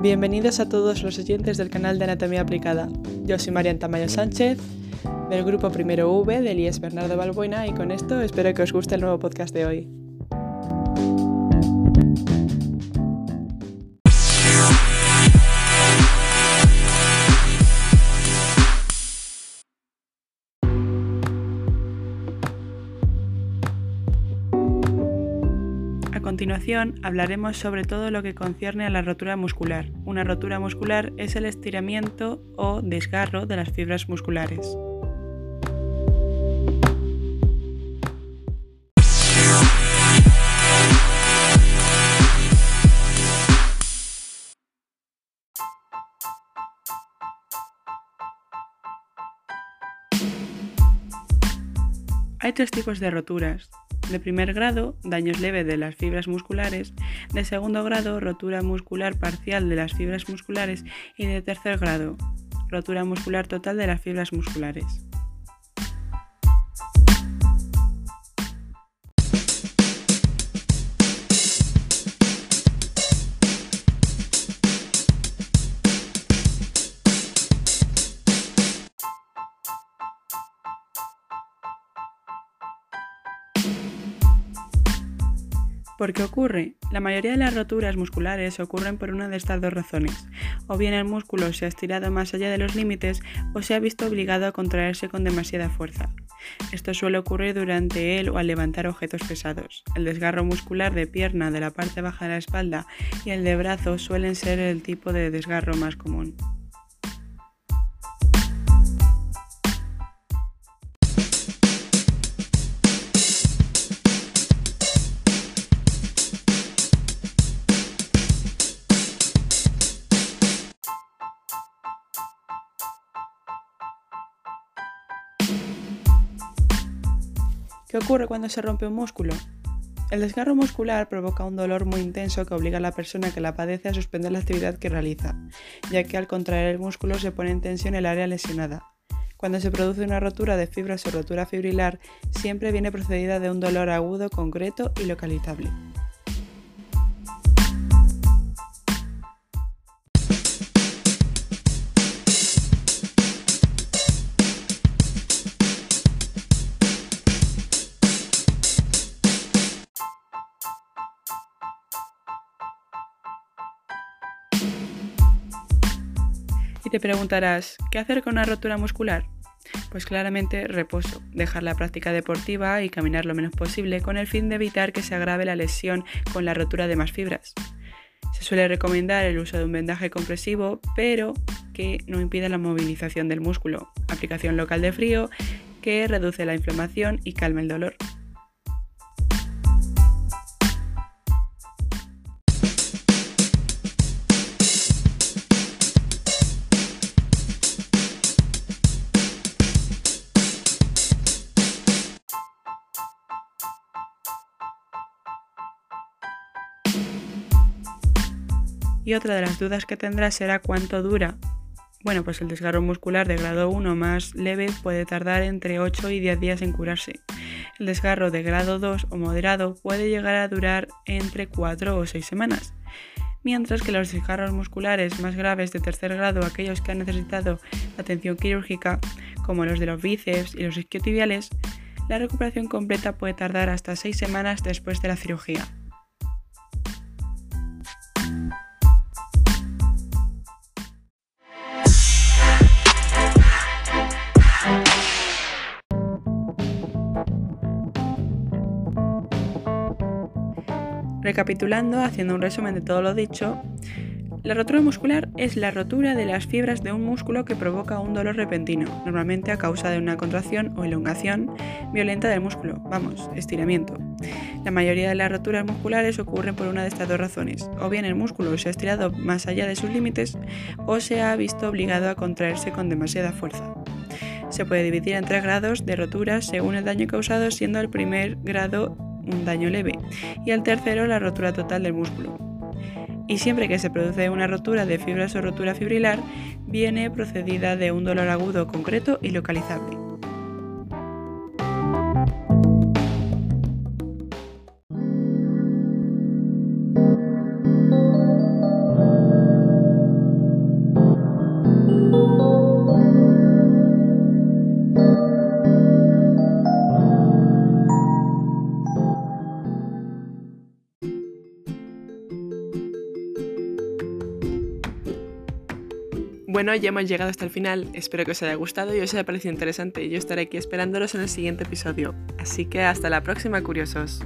Bienvenidos a todos los oyentes del canal de Anatomía Aplicada. Yo soy Marian Tamayo Sánchez, del grupo Primero V del IES Bernardo Balbuena y con esto espero que os guste el nuevo podcast de hoy. A continuación hablaremos sobre todo lo que concierne a la rotura muscular. Una rotura muscular es el estiramiento o desgarro de las fibras musculares. Hay tres tipos de roturas. De primer grado, daños leves de las fibras musculares. De segundo grado, rotura muscular parcial de las fibras musculares. Y de tercer grado, rotura muscular total de las fibras musculares. ¿Por qué ocurre? La mayoría de las roturas musculares ocurren por una de estas dos razones. O bien el músculo se ha estirado más allá de los límites o se ha visto obligado a contraerse con demasiada fuerza. Esto suele ocurrir durante el o al levantar objetos pesados. El desgarro muscular de pierna de la parte baja de la espalda y el de brazo suelen ser el tipo de desgarro más común. ¿Qué ocurre cuando se rompe un músculo? El desgarro muscular provoca un dolor muy intenso que obliga a la persona que la padece a suspender la actividad que realiza, ya que al contraer el músculo se pone en tensión el área lesionada. Cuando se produce una rotura de fibras o rotura fibrilar, siempre viene precedida de un dolor agudo, concreto y localizable. Y te preguntarás, ¿qué hacer con una rotura muscular? Pues claramente reposo, dejar la práctica deportiva y caminar lo menos posible con el fin de evitar que se agrave la lesión con la rotura de más fibras. Se suele recomendar el uso de un vendaje compresivo, pero que no impida la movilización del músculo. Aplicación local de frío que reduce la inflamación y calma el dolor. Y otra de las dudas que tendrás será cuánto dura. Bueno, pues el desgarro muscular de grado 1 más leve puede tardar entre 8 y 10 días en curarse. El desgarro de grado 2 o moderado puede llegar a durar entre 4 o 6 semanas. Mientras que los desgarros musculares más graves de tercer grado, aquellos que han necesitado atención quirúrgica, como los de los bíceps y los isquiotibiales, la recuperación completa puede tardar hasta 6 semanas después de la cirugía. Recapitulando, haciendo un resumen de todo lo dicho, la rotura muscular es la rotura de las fibras de un músculo que provoca un dolor repentino, normalmente a causa de una contracción o elongación violenta del músculo, vamos, estiramiento. La mayoría de las roturas musculares ocurren por una de estas dos razones, o bien el músculo se ha estirado más allá de sus límites o se ha visto obligado a contraerse con demasiada fuerza. Se puede dividir en tres grados de rotura según el daño causado, siendo el primer grado un daño leve y el tercero la rotura total del músculo. Y siempre que se produce una rotura de fibras o rotura fibrilar, viene procedida de un dolor agudo concreto y localizable. Bueno, ya hemos llegado hasta el final. Espero que os haya gustado y os haya parecido interesante. Yo estaré aquí esperándolos en el siguiente episodio. Así que hasta la próxima, curiosos.